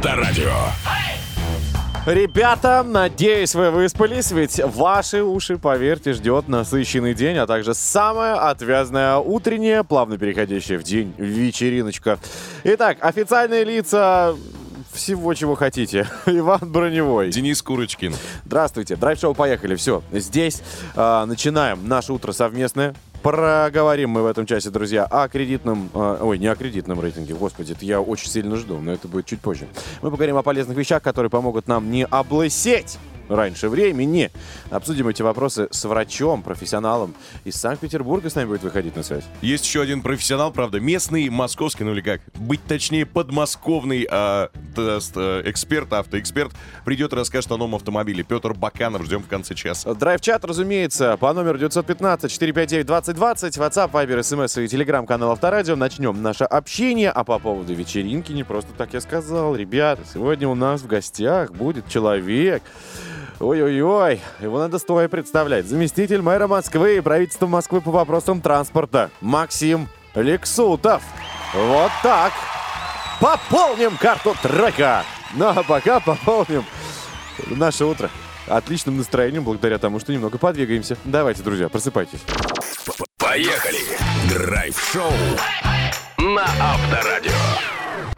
Авторадио. Ребята, надеюсь, вы выспались, ведь ваши уши, поверьте, ждет насыщенный день, а также самая отвязная утренняя, плавно переходящая в день вечериночка. Итак, официальные лица всего, чего хотите. Иван Броневой. Денис Курочкин. Здравствуйте. Драйв-шоу поехали. Все, здесь э, начинаем наше утро совместное. Проговорим мы в этом часе, друзья, о кредитном... Э, ой, не о кредитном рейтинге, господи, это я очень сильно жду, но это будет чуть позже. Мы поговорим о полезных вещах, которые помогут нам не облысеть раньше времени. Обсудим эти вопросы с врачом, профессионалом из Санкт-Петербурга с нами будет выходить на связь. Есть еще один профессионал, правда, местный, московский, ну или как, быть точнее, подмосковный а, тест, а, эксперт, автоэксперт, придет и расскажет о новом автомобиле. Петр Баканов, ждем в конце часа. Драйв-чат, разумеется, по номеру 915-459-2020, WhatsApp, Viber, SMS и телеграм-канал Авторадио. Начнем наше общение, а по поводу вечеринки не просто так я сказал. Ребята, сегодня у нас в гостях будет человек, Ой-ой-ой, его надо стоя представлять. Заместитель мэра Москвы и правительства Москвы по вопросам транспорта Максим Лексутов. Вот так. Пополним карту трека. Ну а пока пополним наше утро отличным настроением благодаря тому, что немного подвигаемся. Давайте, друзья, просыпайтесь. Поехали! Драйв-шоу на Авторадио.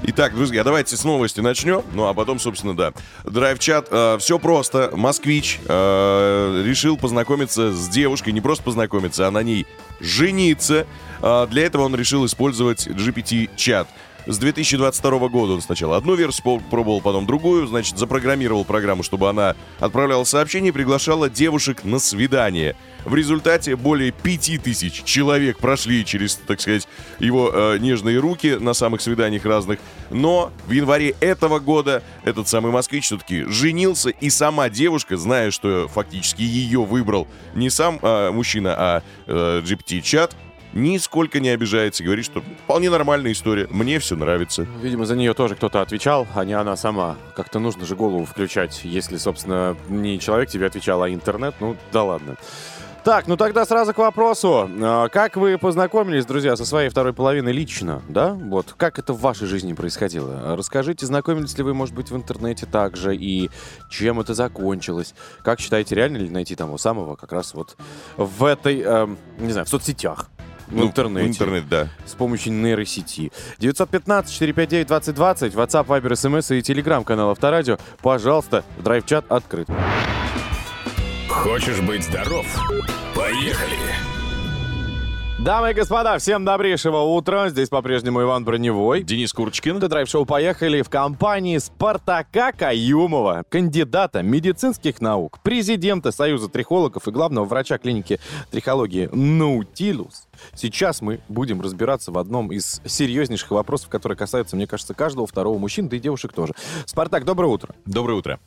Итак, друзья, давайте с новости начнем. Ну, а потом, собственно, да. Драйв-чат. Э, все просто. Москвич э, решил познакомиться с девушкой. Не просто познакомиться, а на ней жениться. Э, для этого он решил использовать GPT-чат. С 2022 года он сначала одну версию пробовал, потом другую, значит, запрограммировал программу, чтобы она отправляла сообщения и приглашала девушек на свидание. В результате более 5000 человек прошли через, так сказать, его э, нежные руки на самых свиданиях разных. Но в январе этого года этот самый москвич все-таки женился, и сама девушка, зная, что фактически ее выбрал не сам э, мужчина, а э, GPT-чат, нисколько не обижается, говорит, что вполне нормальная история, мне все нравится. Видимо, за нее тоже кто-то отвечал, а не она сама. Как-то нужно же голову включать, если, собственно, не человек тебе отвечал, а интернет, ну да ладно. Так, ну тогда сразу к вопросу. А, как вы познакомились, друзья, со своей второй половиной лично, да? Вот, как это в вашей жизни происходило? Расскажите, знакомились ли вы, может быть, в интернете также, и чем это закончилось? Как считаете, реально ли найти того самого как раз вот в этой, эм, не знаю, в соцсетях? В Ну, интернете. В интернет, да. С помощью нейросети. 915-459-2020, WhatsApp, Viber, SMS и телеграм-канал Авторадио. Пожалуйста, драйв-чат открыт. Хочешь быть здоров? Поехали! Дамы и господа, всем добрейшего утра. Здесь по-прежнему Иван Броневой. Денис Курочкин. Это драйв-шоу «Поехали» в компании Спартака Каюмова, кандидата медицинских наук, президента Союза трихологов и главного врача клиники трихологии «Наутилус». Сейчас мы будем разбираться в одном из серьезнейших вопросов, которые касаются, мне кажется, каждого второго мужчины, да и девушек тоже. Спартак, доброе утро. Доброе утро.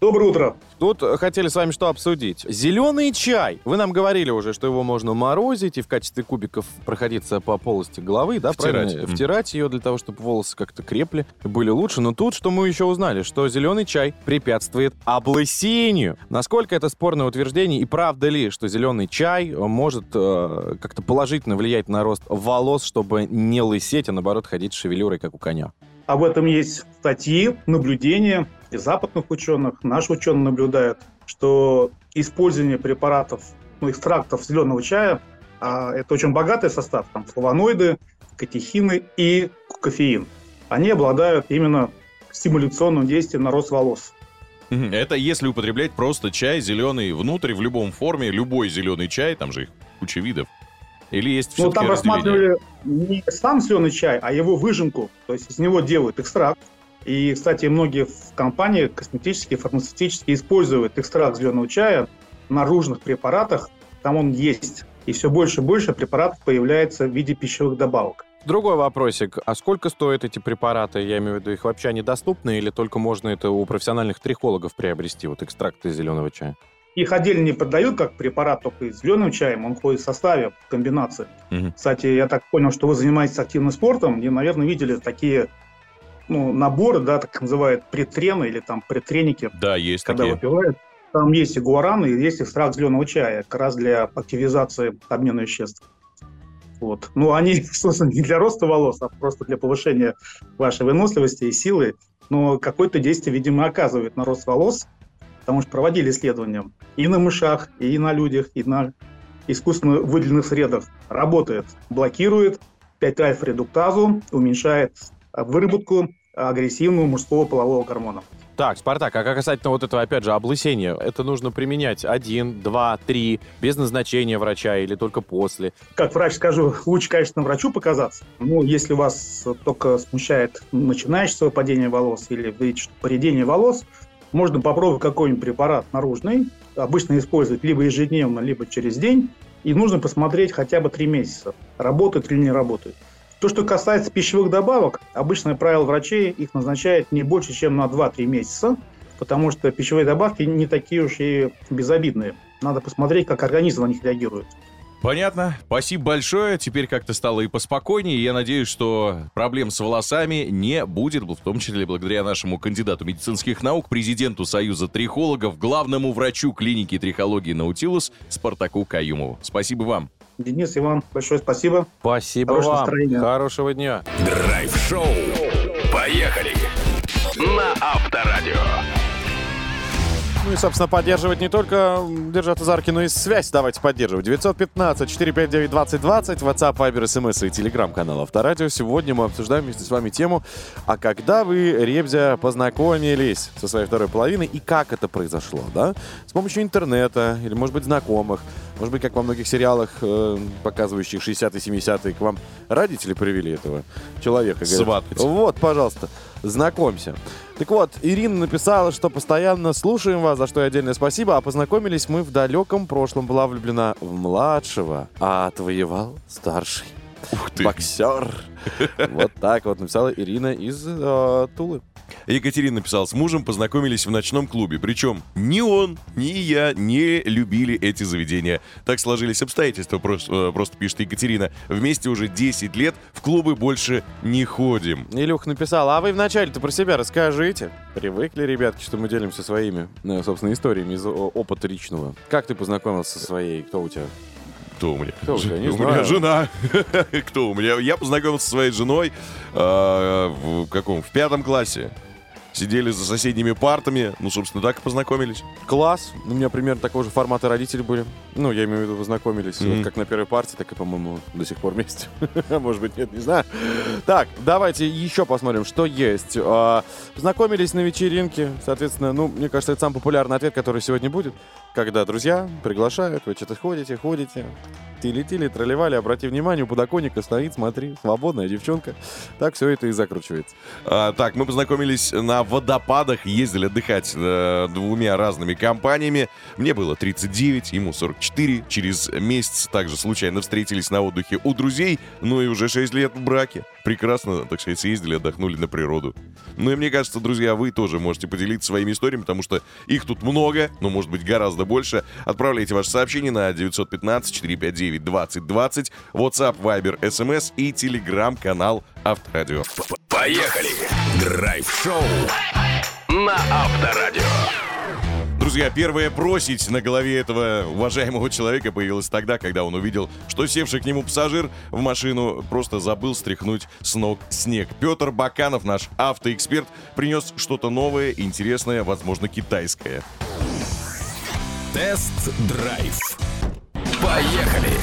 Доброе утро. Тут хотели с вами что обсудить? Зеленый чай. Вы нам говорили уже, что его можно морозить и в качестве кубиков проходиться по полости головы, да, Втирать. правильно? Мгм. Втирать ее для того, чтобы волосы как-то крепли, были лучше. Но тут что мы еще узнали? Что зеленый чай препятствует облысению. Насколько это спорное утверждение и правда ли, что зеленый чай может э, как-то положительно влиять на рост волос, чтобы не лысеть, а наоборот ходить с шевелюрой, как у коня? Об этом есть статьи, наблюдения и западных ученых. Наши ученые наблюдают, что использование препаратов, ну, экстрактов зеленого чая, а это очень богатый состав, там флавоноиды, катехины и кофеин. Они обладают именно стимуляционным действием на рост волос. Это если употреблять просто чай зеленый внутрь в любом форме, любой зеленый чай, там же их куча видов. Или есть Ну, все-таки там рассматривали не сам зеленый чай, а его выжимку. То есть из него делают экстракт. И, кстати, многие в- компании косметические, фармацевтические используют экстракт зеленого чая в наружных препаратах. Там он есть. И все больше и больше препаратов появляется в виде пищевых добавок. Другой вопросик. А сколько стоят эти препараты? Я имею в виду, их вообще они доступны или только можно это у профессиональных трихологов приобрести, вот экстракты зеленого чая? Их отдельно не продают как препарат только с зеленым чаем, он входит в составе, в комбинации. Мгм. Кстати, я так понял, что вы занимаетесь активным спортом, и, наверное, видели такие ну, наборы, да, так называют предтрены или там предтреники, Да, есть когда такие. выпивают. Там есть и гуаран, и есть экстракт зеленого чая, как раз для активизации обмена веществ. Вот. Ну, они, собственно, не для роста волос, а просто для повышения вашей выносливости и силы, но какое-то действие, видимо, оказывает на рост волос, потому что проводили исследования и на мышах, и на людях, и на искусственно выделенных средах. Работает, блокирует 5-альфа-редуктазу, уменьшает выработку агрессивного мужского полового гормона. Так, Спартак, а как касательно вот этого, опять же, облысения, это нужно применять один, два, три, без назначения врача или только после? Как врач скажу, лучше, конечно, врачу показаться. Ну, если вас только смущает начинающее падение волос или поредение волос, можно попробовать какой-нибудь препарат наружный, обычно использовать либо ежедневно, либо через день, и нужно посмотреть хотя бы три месяца, работает или не работает. То, что касается пищевых добавок, обычное правило врачей их назначает не больше, чем на 2-3 месяца, потому что пищевые добавки не такие уж и безобидные. Надо посмотреть, как организм на них реагирует. Понятно. Спасибо большое. Теперь как-то стало и поспокойнее. Я надеюсь, что проблем с волосами не будет, в том числе благодаря нашему кандидату медицинских наук, президенту Союза трихологов, главному врачу клиники трихологии «Наутилус» Спартаку Каюмову. Спасибо вам. Денис, Иван, большое спасибо. Спасибо Хорошего вам. Настроения. Хорошего дня. Драйв-шоу. Поехали. Ну и, собственно, поддерживать не только держать азарки, но и связь давайте поддерживать. 915-459-2020, WhatsApp, Viber, SMS и телеграм-канал Авторадио. Сегодня мы обсуждаем вместе с вами тему, а когда вы, Ребзя, познакомились со своей второй половиной и как это произошло, да? С помощью интернета или, может быть, знакомых. Может быть, как во многих сериалах, э, показывающих 60-е, 70-е, к вам родители привели этого человека. Сватать. Вот, пожалуйста, знакомься. Так вот, Ирина написала, что постоянно слушаем вас, за что и отдельное спасибо, а познакомились мы в далеком прошлом. Была влюблена в младшего, а отвоевал старший. Ух ты. Боксер. Вот так вот написала Ирина из э, Тулы. Екатерина написала, с мужем познакомились в ночном клубе. Причем ни он, ни я не любили эти заведения. Так сложились обстоятельства, просто, э, просто пишет Екатерина. Вместе уже 10 лет в клубы больше не ходим. Илюх написал, а вы вначале-то про себя расскажите. Привыкли, ребятки, что мы делимся своими, э, собственно, историями из опыта личного. Как ты познакомился со своей, кто у тебя? Кто у меня? Кто у тебя? Не у знаю. меня жена. Кто у меня? Я познакомился со своей женой э, в каком? В пятом классе. Сидели за соседними партами. Ну, собственно, так и познакомились. Класс. У меня примерно такого же формата родители были. Ну, я имею в виду, познакомились. Мгм. Вот как на первой партии, так и, по-моему, до сих пор вместе. Может быть, нет, не знаю. Так, давайте еще посмотрим, что есть. А, Познакомились на вечеринке. Соответственно, ну, мне кажется, это самый популярный ответ, который сегодня будет. Когда друзья приглашают, вы что-то ходите, ходите. Тили-тили, тролливали, обрати внимание, у подоконника стоит, смотри, свободная девчонка. Так все это и закручивается. А, так, мы познакомились на водопадах, ездили отдыхать э, двумя разными компаниями. Мне было 39, ему 44. Через месяц также случайно встретились на отдыхе у друзей. Ну и уже 6 лет в браке. Прекрасно, так сказать, съездили, отдохнули на природу. Ну и мне кажется, друзья, вы тоже можете поделиться своими историями, потому что их тут много, но может быть гораздо больше. Отправляйте ваши сообщения на 915-459-2020, WhatsApp, Viber, SMS и телеграм-канал Авторадио. Поехали. Драйв-шоу на Авторадио. Друзья, первое бросить на голове этого уважаемого человека появилось тогда, когда он увидел, что севший к нему пассажир в машину просто забыл стряхнуть с ног снег. Петр Баканов, наш автоэксперт, принес что-то новое, интересное, возможно, китайское. Тест-драйв. Поехали.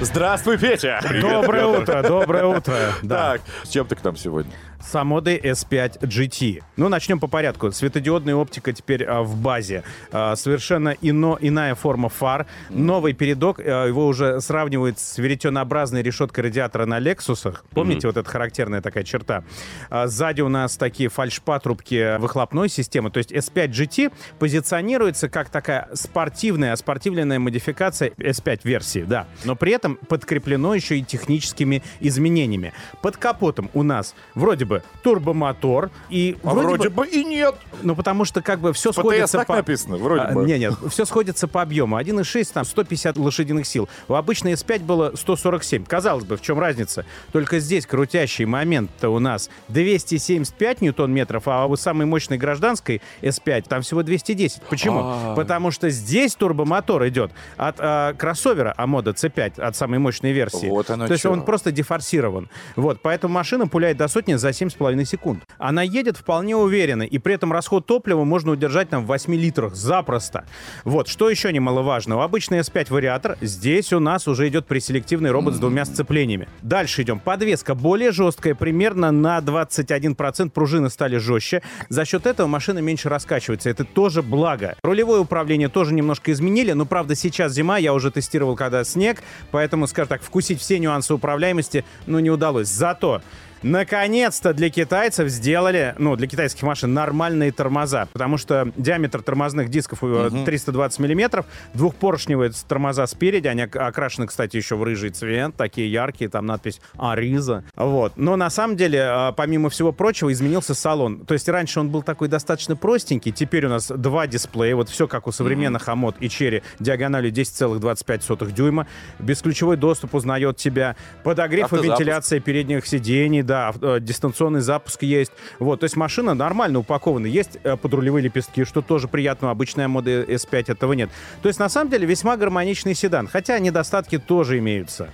Здравствуй, Петя! Доброе утро, доброе утро. Да. Так, с чем ты к нам сегодня? С Амодой S5 GT. Ну, начнем по порядку. Светодиодная оптика теперь а, в базе. А, совершенно ино, иная форма фар. Новый передок, а, его уже сравнивают с веретенообразной решеткой радиатора на Лексусах. Помните, вот эта характерная такая черта? А, сзади у нас такие фальшпатрубки выхлопной системы. То есть S5 GT позиционируется как такая спортивная, спортивная модификация S5 версии, да. Но при этом подкреплено еще и техническими изменениями. Под капотом у нас вроде бы турбомотор и А вроде бы и нет. ну, потому что как бы все ПТС сходится так по... написано, вроде А, бы. Не, нет, все сходится по объему. 1,6, там, 150 лошадиных сил. У обычной S5 было 147. Казалось бы, в чем разница? Только здесь крутящий момент-то у нас 275 ньютон-метров, а у самой мощной гражданской S5 там всего 210. Почему? А. Потому что здесь турбомотор идет от а, кроссовера Амода C5, от самой мощной версии. Вот оно То есть чё. он просто дефорсирован. Вот, поэтому машина пуляет до сотни за 7,5 секунд. Она едет вполне уверенно, и при этом расход топлива можно удержать там в 8 литрах запросто. Вот, что еще немаловажно. У обычный S5 вариатор, здесь у нас уже идет преселективный робот с двумя сцеплениями. Дальше идем. Подвеска более жесткая, примерно на 21% пружины стали жестче. За счет этого машина меньше раскачивается. Это тоже благо. Рулевое управление тоже немножко изменили, но правда сейчас зима, я уже тестировал когда снег, поэтому, скажем так, вкусить все нюансы управляемости, ну, не удалось. Зато Наконец-то для китайцев сделали, ну, для китайских машин нормальные тормоза, потому что диаметр тормозных дисков угу. 320 миллиметров, двухпоршневые тормоза спереди, они окрашены, кстати, еще в рыжий цвет, такие яркие, там надпись «Ариза». Вот. Но на самом деле, а, помимо всего прочего, изменился салон. То есть раньше он был такой достаточно простенький, теперь у нас два дисплея, вот все как у современных Амод и Черри, диагональю 10,25 дюйма, бесключевой доступ узнает тебя, подогрев и вентиляция передних сидений, да, э, дистанционный запуск есть. Вот, то есть машина нормально упакована. Есть э, подрулевые лепестки, что тоже приятно. У обычной моды S5 этого нет. То есть, на самом деле, весьма гармоничный седан. Хотя недостатки тоже имеются.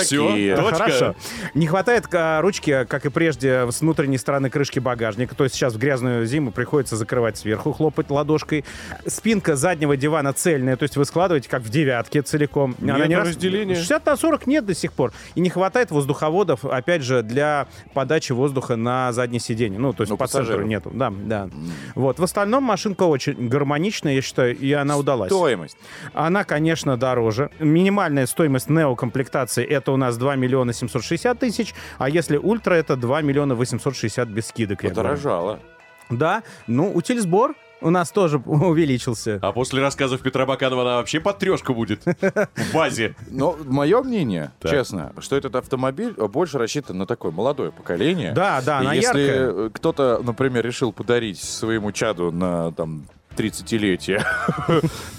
Какие? Все, хорошо. Не хватает а, ручки, как и прежде, с внутренней стороны крышки багажника. То есть сейчас в грязную зиму приходится закрывать сверху, хлопать ладошкой. Спинка заднего дивана цельная, то есть вы складываете как в девятке целиком. Нет Она не разделения. 60 на 40 нет до сих пор. И не хватает воздуховодов, опять же, для подачи воздуха на заднее сиденье. Ну, то есть ну, центру нету. Да, да. Вот. В остальном машинка очень гармоничная, я считаю, и она удалась. Стоимость? Она, конечно, дороже. Минимальная стоимость неокомплектации это у нас 2 миллиона 760 тысяч, а если ультра, это 2 миллиона 860 без скидок. Подорожало. Да, ну, утиль-сбор у нас тоже увеличился. А после рассказов Петра Баканова она вообще под трешку будет в базе. Но мое мнение, так. честно, что этот автомобиль больше рассчитан на такое молодое поколение. Да, да, она Если яркая. кто-то, например, решил подарить своему чаду на там 30-летие,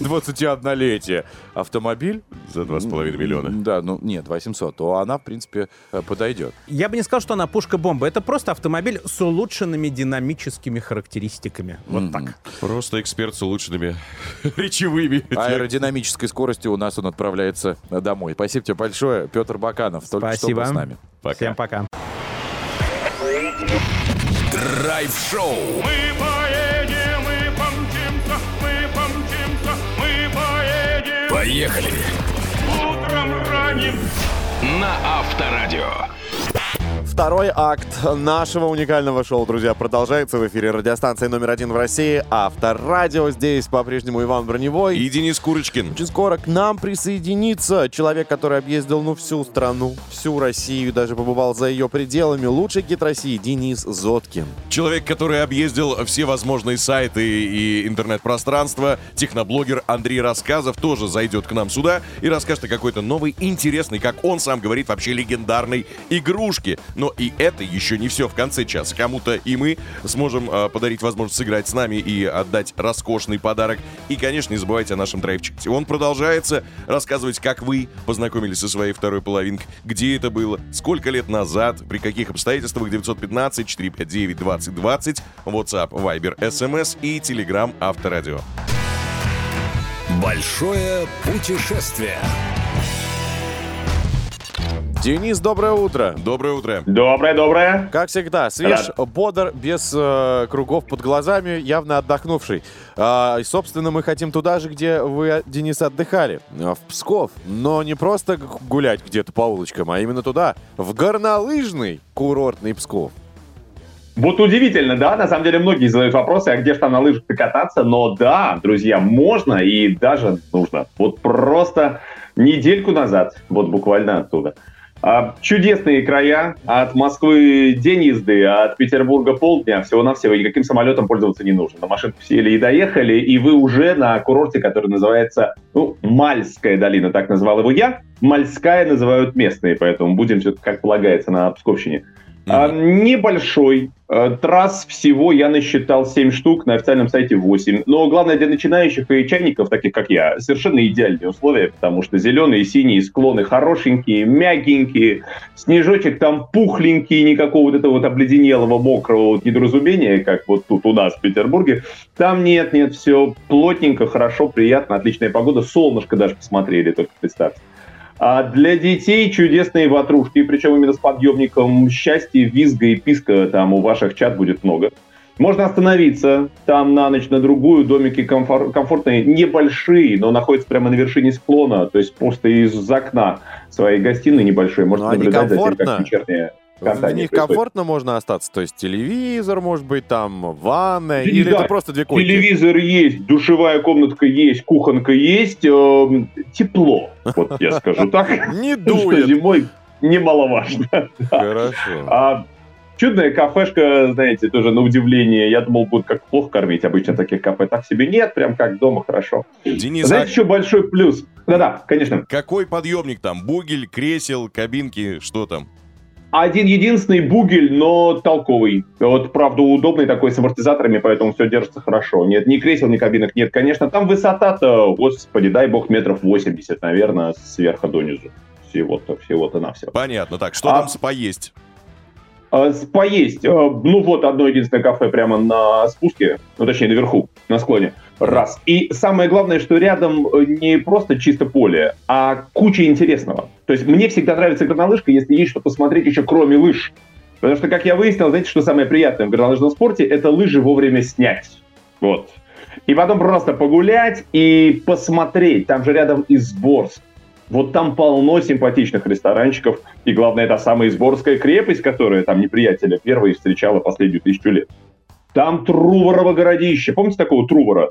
21-летие автомобиль. За 2,5 миллиона. Да, ну нет, 800, то она, в принципе, э, подойдет. Я бы не сказал, что она пушка-бомба. Это просто автомобиль с улучшенными динамическими характеристиками. Вот mm-hmm. так. Просто эксперт с улучшенными речевыми. Аэродинамической скоростью у нас он отправляется домой. Спасибо тебе большое, Петр Баканов. Только Спасибо. что был с нами. Пока. Всем пока. Драйв-шоу. Мы Поехали! Утром ранним на Авторадио. Второй акт нашего уникального шоу, друзья, продолжается в эфире радиостанции номер один в России. Авторадио. Здесь по-прежнему Иван Броневой. И Денис Курочкин. Очень скоро к нам присоединится человек, который объездил, ну, всю страну, всю Россию, даже побывал за ее пределами. Лучший гид России Денис Зоткин. Человек, который объездил все возможные сайты и интернет-пространство. Техноблогер Андрей Рассказов тоже зайдет к нам сюда и расскажет о какой-то новой, интересной, как он сам говорит, вообще легендарной игрушке. Но и это еще не все в конце часа. Кому-то и мы сможем э, подарить возможность сыграть с нами и отдать роскошный подарок. И, конечно, не забывайте о нашем драйв-чате. Он продолжается рассказывать, как вы познакомились со своей второй половинкой, где это было, сколько лет назад, при каких обстоятельствах 915 459 2020, WhatsApp, Viber, SMS и Telegram Авторадио. Большое путешествие. Денис, доброе утро. Доброе утро. Доброе, доброе. Как всегда, свеж, Рад. бодр, без э, кругов под глазами, явно отдохнувший. А, и, собственно, мы хотим туда же, где вы, Денис, отдыхали, в Псков. Но не просто гулять где-то по улочкам, а именно туда, в горнолыжный курортный Псков. Вот удивительно, да, на самом деле многие задают вопросы, а где же там на лыжах кататься, но да, друзья, можно и даже нужно. Вот просто недельку назад, вот буквально оттуда, а, чудесные края. От Москвы день езды, а от Петербурга полдня. Всего-навсего никаким самолетом пользоваться не нужно. На машинку сели и доехали, и вы уже на курорте, который называется ну, Мальская долина, так назвал его я. Мальская называют местные, поэтому будем все как полагается на Псковщине. Mm-hmm. Небольшой. Э, трасс всего я насчитал 7 штук, на официальном сайте 8. Но главное для начинающих и чайников, таких как я, совершенно идеальные условия, потому что зеленые и синие склоны хорошенькие, мягенькие, снежочек там пухленький, никакого вот этого вот обледенелого, мокрого вот недоразумения, как вот тут у нас в Петербурге. Там нет, нет, все плотненько, хорошо, приятно, отличная погода, солнышко даже посмотрели, только представьте. А для детей чудесные ватрушки, причем именно с подъемником счастья, визга и писка там у ваших чат будет много. Можно остановиться там на ночь, на другую. Домики комфор- комфортные, небольшие, но находятся прямо на вершине склона. То есть просто из окна своей гостиной небольшой можно Ну, они наблюдать за тем, как вечерняя В них комфортно можно остаться? То есть телевизор, может быть, там ванная? Да, Или это просто две койки? Телевизор есть, душевая комнатка есть, кухонка есть, эм, тепло, вот я скажу так. Не дует. зимой немаловажно. Хорошо. А чудная кафешка, знаете, тоже на удивление. Я думал, будут как плохо кормить. Обычно таких кафе так себе нет, прям как дома хорошо. Денис, а Знаете, еще большой плюс? Да-да, конечно. какой подъемник там? Бугель, кресел, кабинки, что там? Один единственный бугель, но толковый. Вот, правда, удобный такой с амортизаторами, поэтому все держится хорошо. Нет ни кресел, ни кабинок нет. Конечно, там высота-то, господи, дай бог, метров 80, наверное, сверху донизу. Всего-то, всего-то на все. Понятно. Так, что А- там поесть? А, Поесть. А, Ну вот, одно единственное кафе прямо на спуске, ну точнее наверху, на склоне. Раз. И самое главное, что рядом э, не просто чисто поле, а куча интересного. То есть мне всегда нравится горнолыжка, если есть что посмотреть еще кроме лыж. Потому что, как я выяснил, знаете, что самое приятное в горнолыжном спорте, это лыжи вовремя снять. Вот. И потом просто погулять и посмотреть. Там же рядом Изборск. Вот там полно симпатичных ресторанчиков. И главное, это самая Изборская крепость, которая там неприятеля первой встречала последнюю тысячу лет. Там Труворово городище. Помните такого Трувора?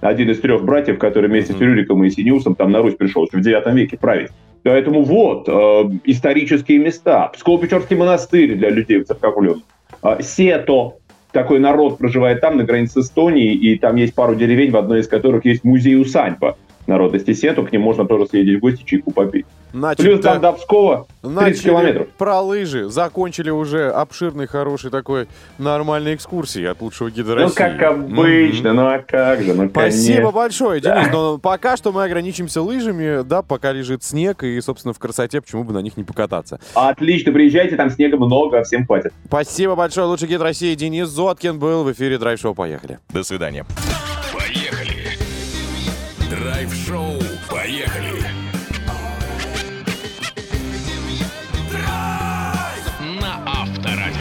Один из трех братьев, который вместе с. Рюриком и Синеусом там на Русь пришел еще в 9 веке править. Поэтому вот, э, исторические места. Псково-Печорский монастырь для людей в церковленных. А, Сето, такой народ проживает там, на границе с Эстонией, и там есть пару деревень, в одной из которых есть музей-усадьба народности Сету, к ним можно тоже съездить в гости, чайку попить. Значит, Плюс там да, до Пскова 30 начали километров. про лыжи. Закончили уже обширный, хороший такой нормальной экскурсии от лучшего гида Ну, России. как обычно, ну а как же, ну Спасибо конечно. большое, Денис. Но пока что мы ограничимся лыжами, да, пока лежит снег, и, собственно, в красоте почему бы на них не покататься. Отлично, приезжайте, там снега много, всем хватит. Спасибо большое, лучший гид России Денис Зоткин был в эфире Драйв-шоу. Поехали. До свидания. Драйв-шоу. Поехали. На Авторадио.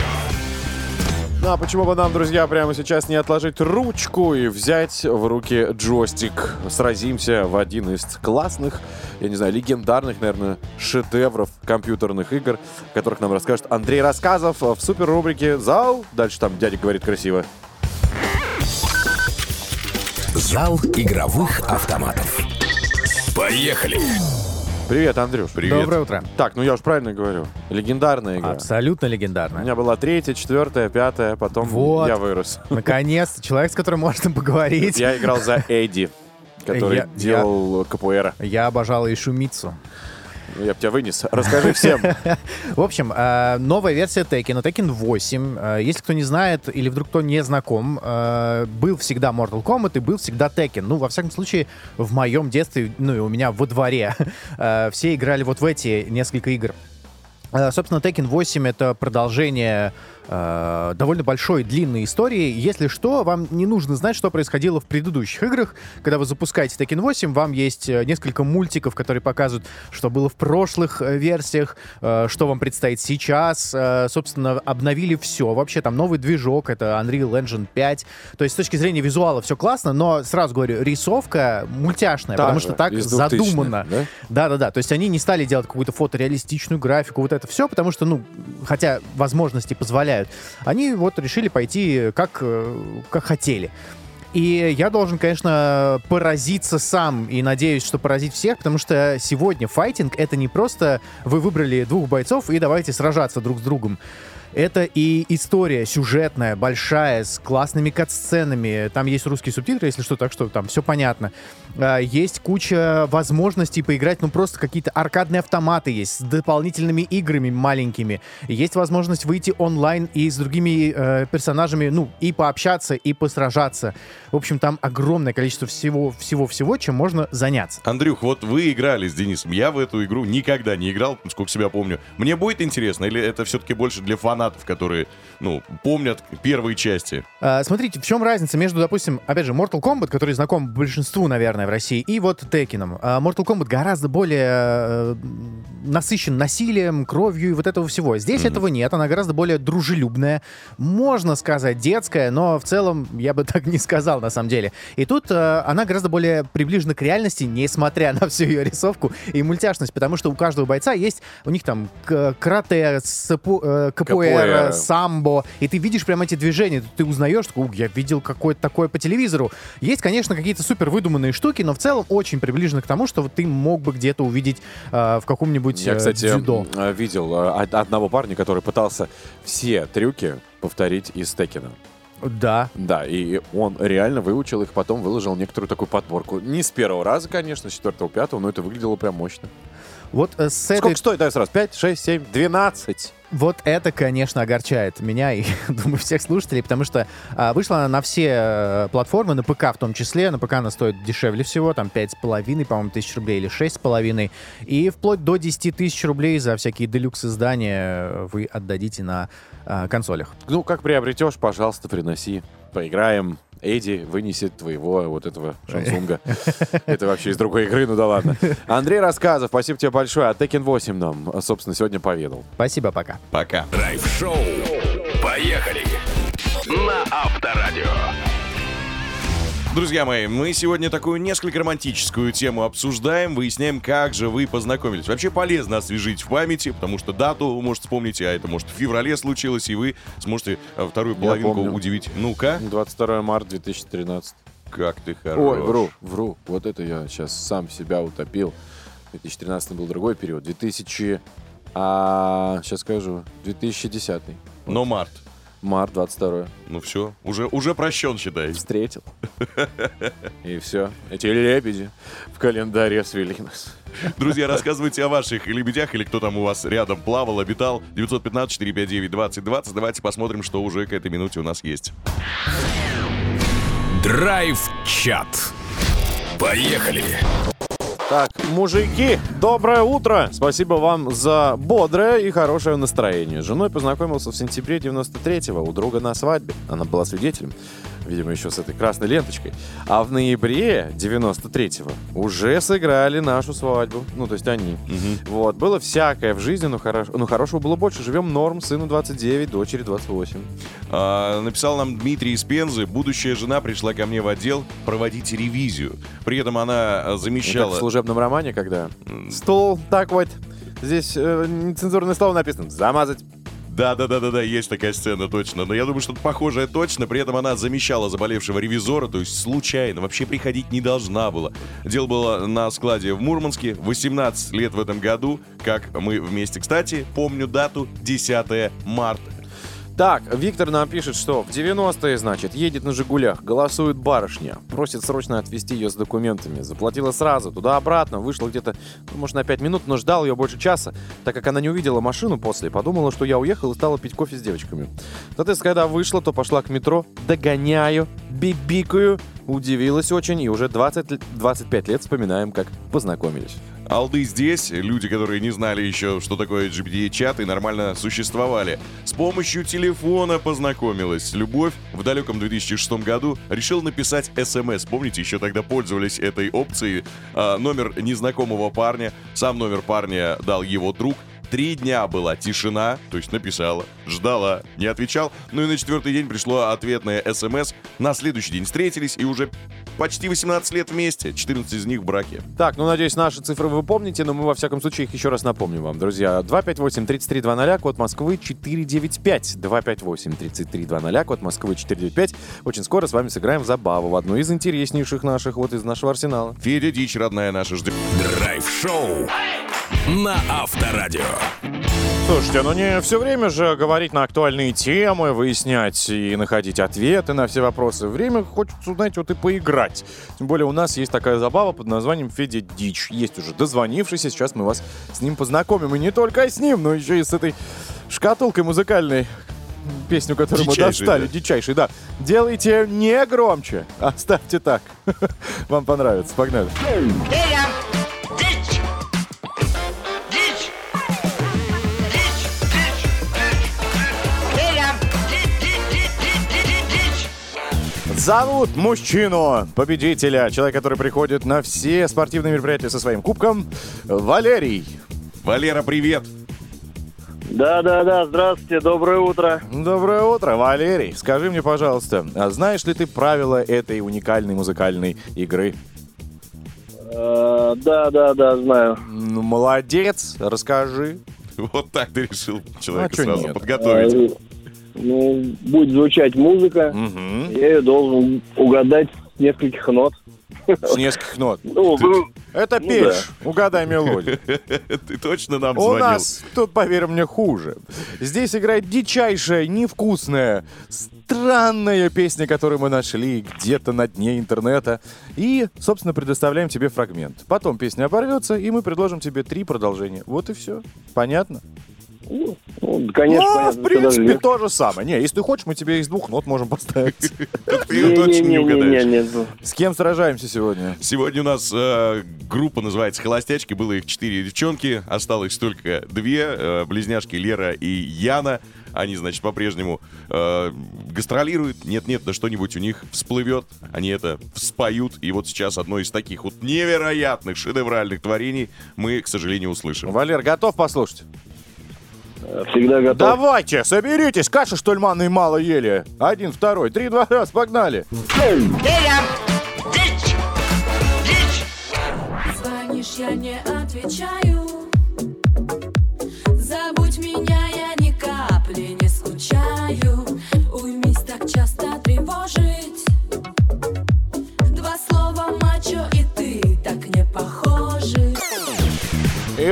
Ну а почему бы нам, друзья, прямо сейчас не отложить ручку и взять в руки джойстик? Сразимся в один из классных, я не знаю, легендарных, наверное, шедевров компьютерных игр, о которых нам расскажет Андрей Рассказов в супер рубрике «Зал». Дальше там дядя говорит красиво. Зал игровых автоматов. Поехали. Привет, Андрюш. Привет. Доброе утро. Так, ну я уж правильно говорю. Легендарная игра. Абсолютно У легендарно. меня была третья, четвертая, пятая, потом Вот. я вырос. Наконец, человек, с которым можно поговорить. Я играл за Эдди, который Я- делал КПР. Я обожал и Шумицу. Я бы тебя вынес. Расскажи всем. В общем, э, новая версия Tekken, Tekken 8. Э, Если кто не знает или вдруг кто не знаком, э, был всегда Mortal Kombat и был всегда Tekken. Ну, во всяком случае, в моем детстве, ну и у меня во дворе, все играли вот в эти несколько игр. Собственно, Tekken 8 это продолжение э, довольно большой, длинной истории. Если что, вам не нужно знать, что происходило в предыдущих играх. Когда вы запускаете Tekken 8, вам есть э, несколько мультиков, которые показывают, что было в прошлых э, версиях, э, что вам предстоит сейчас. Э, собственно, обновили все. Вообще, там новый движок, это Unreal Engine 5. То есть, с точки зрения визуала все классно, но сразу говорю, рисовка мультяшная, Та потому же, что так из 2000-х, задумано. да? Да-да-да, то есть они не стали делать какую-то фотореалистичную графику, вот это все, потому что, ну, хотя возможности позволяют, они вот решили пойти как, э, как хотели. И я должен, конечно, поразиться сам и надеюсь, что поразить всех, потому что сегодня файтинг — это не просто вы выбрали двух бойцов и давайте сражаться друг с другом. Это и история сюжетная, большая, с классными кат-сценами. Там есть русские субтитры, если что, так что там все понятно. А, Есть куча возможностей поиграть, ну просто какие-то аркадные автоматы есть с дополнительными играми маленькими. Есть возможность выйти онлайн и с другими э, персонажами, ну, и пообщаться, и посражаться. В общем, там огромное количество всего-всего-всего, чем можно заняться. Андрюх, вот вы играли с Денисом. Я в эту игру никогда не играл, сколько себя помню. Мне будет интересно, или это все-таки больше для фанатов фанатов, которые, ну, помнят первые части. А, смотрите, в чем разница между, допустим, опять же, Mortal Kombat, который знаком большинству, наверное, в России, и вот Текином. А, Mortal Kombat гораздо более э, насыщен насилием, кровью и вот этого всего. Здесь этого нет, она гораздо более дружелюбная, можно сказать, детская, но в целом я бы так не сказал на самом деле. И тут э, она гораздо более приближена к реальности, несмотря на всю ее рисовку и мультяшность, потому что у каждого бойца есть, у них там карате, сапу- э, Капуэра. Капуэра, самбо, и ты видишь прям эти движения, ты узнаешь, такой, «Ух, я видел какое-то такое по телевизору. Есть, конечно, какие-то супер выдуманные штуки, но в целом очень приближено к тому, что ты мог бы где-то увидеть э, в каком-нибудь Я, э, кстати, дзюдо. э, видел э, од- одного парня, который пытался все трюки повторить из Текина. Да. Да, и он реально выучил их, потом выложил некоторую такую подборку. Не с первого раза, конечно, с четвертого, пятого, но это выглядело прям мощно. Вот э, с этой Сколько стоит, дай сразу? 5, 6, 7, 12. Вот это, конечно, огорчает меня и, думаю, всех слушателей, потому что а, вышла она на все э, платформы, на ПК в том числе. На ПК она стоит дешевле всего, там 5,5, по-моему, тысяч рублей или 6,5. И вплоть до 10 тысяч рублей за всякие делюкс-издания вы отдадите на а, консолях. Ну, как приобретешь, пожалуйста, приноси. Поиграем. Эдди вынесет твоего вот этого шансунга. Это вообще из другой игры, ну да ладно. Андрей Рассказов, спасибо тебе большое. А Tekken 8 нам, собственно, сегодня поведал. Спасибо, пока. Пока. Драйв-шоу. Поехали. На Авторадио. Друзья мои, мы сегодня такую несколько романтическую тему обсуждаем, выясняем, как же вы познакомились. Вообще полезно освежить в памяти, потому что дату вы можете вспомнить, а это может в феврале случилось, и вы сможете э, вторую половинку удивить. Ну-ка, 22 марта 2013. как ты хорош. Ой, вру, вру. Вот это я сейчас сам себя утопил. 2013 был другой период. 2000... А, сейчас скажу. 2010. Но март. Март 22. Ну все, уже, уже прощен, считай. Встретил. И все. Эти лебеди в календаре свели нас. Друзья, рассказывайте о ваших лебедях или кто там у вас рядом плавал, обитал. 915-459-2020. Давайте посмотрим, что уже к этой минуте у нас есть. Драйв-чат. Поехали. Так, мужики, доброе утро! Спасибо вам за бодрое и хорошее настроение. С женой познакомился в сентябре 93-го у друга на свадьбе. Она была свидетелем, видимо, еще с этой красной ленточкой. А в ноябре 93-го уже сыграли нашу свадьбу. Ну, то есть они. Вот, было всякое в жизни, но, хорош... но хорошего было больше. Живем норм, сыну 29, дочери 28. А, написал нам Дмитрий из Пензы. Будущая жена пришла ко мне в отдел проводить ревизию. При этом она а, замещала... в служебном романе, когда стул так вот, здесь э, нецензурное слово написано, замазать. Да, да, да, да, да, есть такая сцена, точно. Но я думаю, что-то похожее точно. При этом она замещала заболевшего ревизора, то есть случайно, вообще приходить не должна была. Дело было на складе в Мурманске, 18 лет в этом году, как мы вместе, кстати, помню дату 10 марта. Так, Виктор нам пишет, что в 90-е, значит, едет на «Жигулях», голосует барышня, просит срочно отвезти ее с документами. Заплатила сразу, туда-обратно, вышла где-то, ну, может, на 5 минут, но ждал ее больше часа, так как она не увидела машину после, подумала, что я уехал и стала пить кофе с девочками. Соответственно, когда вышла, то пошла к метро, догоняю, бибикаю, удивилась очень, и уже 20, лет- 25 лет вспоминаем, как познакомились. Алды здесь, люди, которые не знали еще, что такое GPT-чат и нормально существовали. С помощью телефона познакомилась. Любовь в далеком 2006 году решил написать смс. Помните, еще тогда пользовались этой опцией. А, номер незнакомого парня, сам номер парня дал его друг. Три дня была тишина, то есть написала, ждала, не отвечал. Ну и на четвертый день пришло ответное смс. На следующий день встретились и уже почти 18 лет вместе, 14 из них в браке. Так, ну, надеюсь, наши цифры вы помните, но мы, во всяком случае, их еще раз напомним вам, друзья. 258-3320, код Москвы 495. 258-3320, код Москвы 495. Очень скоро с вами сыграем в забаву, в одну из интереснейших наших, вот из нашего арсенала. Федя Дичь, родная наша, ждет. Драйв-шоу. На Авторадио. Слушайте, ну не все время же говорить на актуальные темы, выяснять и находить ответы на все вопросы. Время хочется, знаете, вот и поиграть. Тем более у нас есть такая забава под названием Федя Дичь. Есть уже дозвонившийся, сейчас мы вас с ним познакомим. И не только с ним, но еще и с этой шкатулкой музыкальной песню, которую мы Дичайшей, достали, да. дичайший, да. Делайте не громче, оставьте так. Вам понравится. Погнали. Федя! Зовут мужчину, победителя, человек, который приходит на все спортивные мероприятия со своим кубком, Валерий. Валера, привет. Да, да, да, здравствуйте, доброе утро. Доброе утро, Валерий. Скажи мне, пожалуйста, а знаешь ли ты правила этой уникальной музыкальной игры? Э, да, да, да, знаю. Ну, молодец, расскажи. Вот так ты решил человека А сразу нет? подготовить. Ну, будет звучать музыка, Мгм. я ее должен угадать с нескольких нот. С нескольких нот. Ну, вы- Это Ну пеш. Угадай мелодию. Ты точно нам У звонил? нас тут, поверь мне, хуже. Здесь играет дичайшая, невкусная, странная песня, которую мы нашли где-то на дне интернета. И, собственно, предоставляем тебе фрагмент. Потом песня оборвется, и мы предложим тебе три продолжения. Вот и все. Понятно? Ну, конечно, ну, понятно, в принципе, то же самое. Не, если ты хочешь, мы тебе из двух нот можем поставить. Ты ее точно не угадаешь. С кем сражаемся сегодня? Сегодня у нас э, группа называется «Холостячки». Было их четыре девчонки. Осталось только две. э, близняшки Лера и Яна. Они, значит, по-прежнему э, гастролируют. Нет-нет, да что-нибудь у них всплывет. Они это споют. И вот сейчас одно из таких вот невероятных шедевральных творений мы, к сожалению, услышим. Валер, готов послушать? Всегда готов. Давайте, соберитесь. Каши, что ли, манной мало ели? Один, второй, три, два, раз, погнали. Геля! Дичь! Дичь! Звонишь, я не отвечаю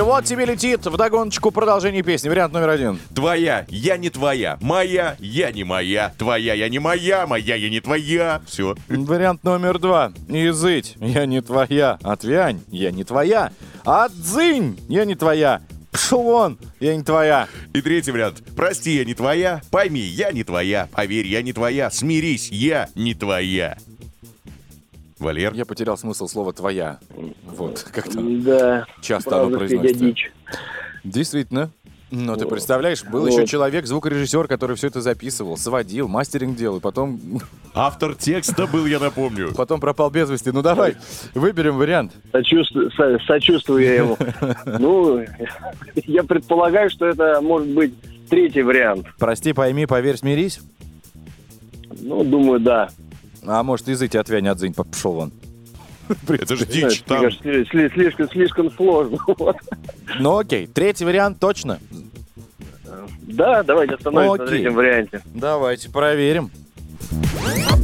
вот тебе летит вдогоночку продолжение песни. Вариант номер один. Твоя, я не твоя. Моя, я не моя. Твоя, я не моя. Моя, я не твоя. Все. Вариант номер два. Изыть, я не твоя. Отвянь, я не твоя. Отзынь, я не твоя. Пшел вон, я не твоя. И третий вариант. Прости, я не твоя. Пойми, я не твоя. Поверь, я не твоя. Смирись, я не твоя. Валер, Я потерял смысл слова «твоя». Вот, как-то Да, часто оно правда, произносится. дичь. Действительно. Но ты представляешь, был Вот. еще человек, звукорежиссер, который все это записывал, сводил, мастеринг делал, и потом, автор текста был, я напомню. потом пропал без вести. Ну давай, выберем вариант. Сочувствую, со- сочувствую я ему. Ну, я предполагаю, что это может быть третий вариант. Прости, пойми, поверь, смирись. Ну, думаю, да. А может, язык отвянь, отзынь, пошел вон. Это же дичь. Там слишком, слишком сложно. Ну окей, третий вариант точно. Да, давайте остановимся на третьем варианте. Давайте проверим.